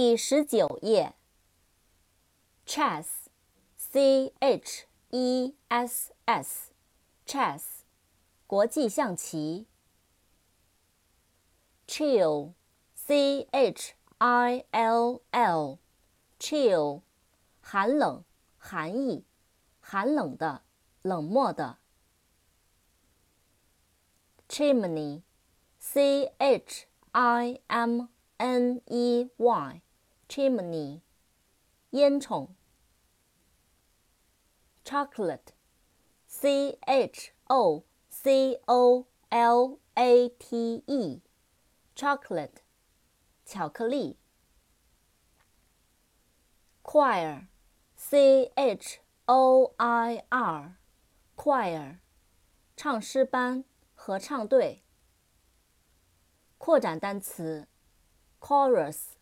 第十九页。chess，c h e s s，chess，国际象棋。chill，c h i l l，chill，寒冷，寒意，寒冷的，冷漠的。chimney，c h i m n e y y，chimney，烟囱。chocolate, c h o c o l a t e, chocolate, 巧克力。choir, c h o i r, choir, 唱诗班、合唱队。扩展单词，chorus,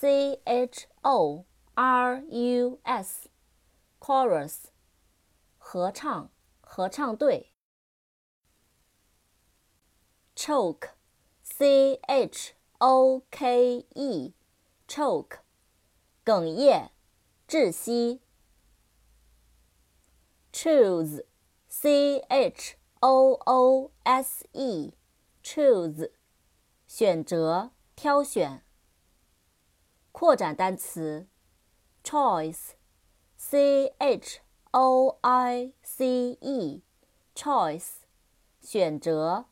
C h o r u s, chorus, 合唱，合唱队。choke, c h o k e, choke, 哽咽，窒息。choose, c h o o s e, choose, 选择，挑选。扩展单词，choice, c h o i c e, choice, 选择。